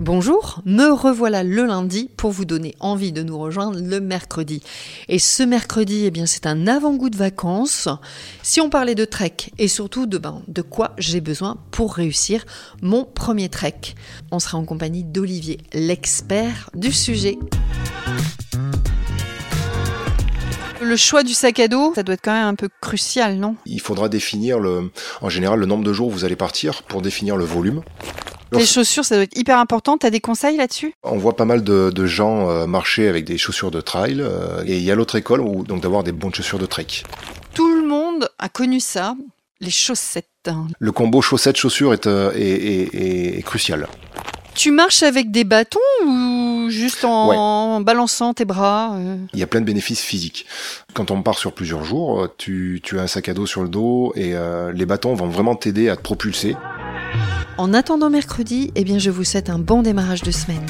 Bonjour, me revoilà le lundi pour vous donner envie de nous rejoindre le mercredi. Et ce mercredi, eh bien, c'est un avant-goût de vacances. Si on parlait de trek et surtout de, ben, de quoi j'ai besoin pour réussir mon premier trek, on sera en compagnie d'Olivier, l'expert du sujet. Le choix du sac à dos, ça doit être quand même un peu crucial, non? Il faudra définir le, en général le nombre de jours où vous allez partir pour définir le volume. Les chaussures, ça doit être hyper important. T'as des conseils là-dessus? On voit pas mal de, de gens euh, marcher avec des chaussures de trail. euh, et il y a l'autre école où donc d'avoir des bonnes chaussures de trek. Tout le monde a connu ça, les chaussettes. Le combo chaussettes-chaussures est, euh, est, est- est- est crucial. Tu marches avec des bâtons ou juste en balançant tes bras euh? Il y a plein de bénéfices physiques. Quand on part sur plusieurs jours, tu, tu as un sac à dos sur le dos et euh, les bâtons vont vraiment t'aider à te propulser. En attendant mercredi, eh bien, je vous souhaite un bon démarrage de semaine.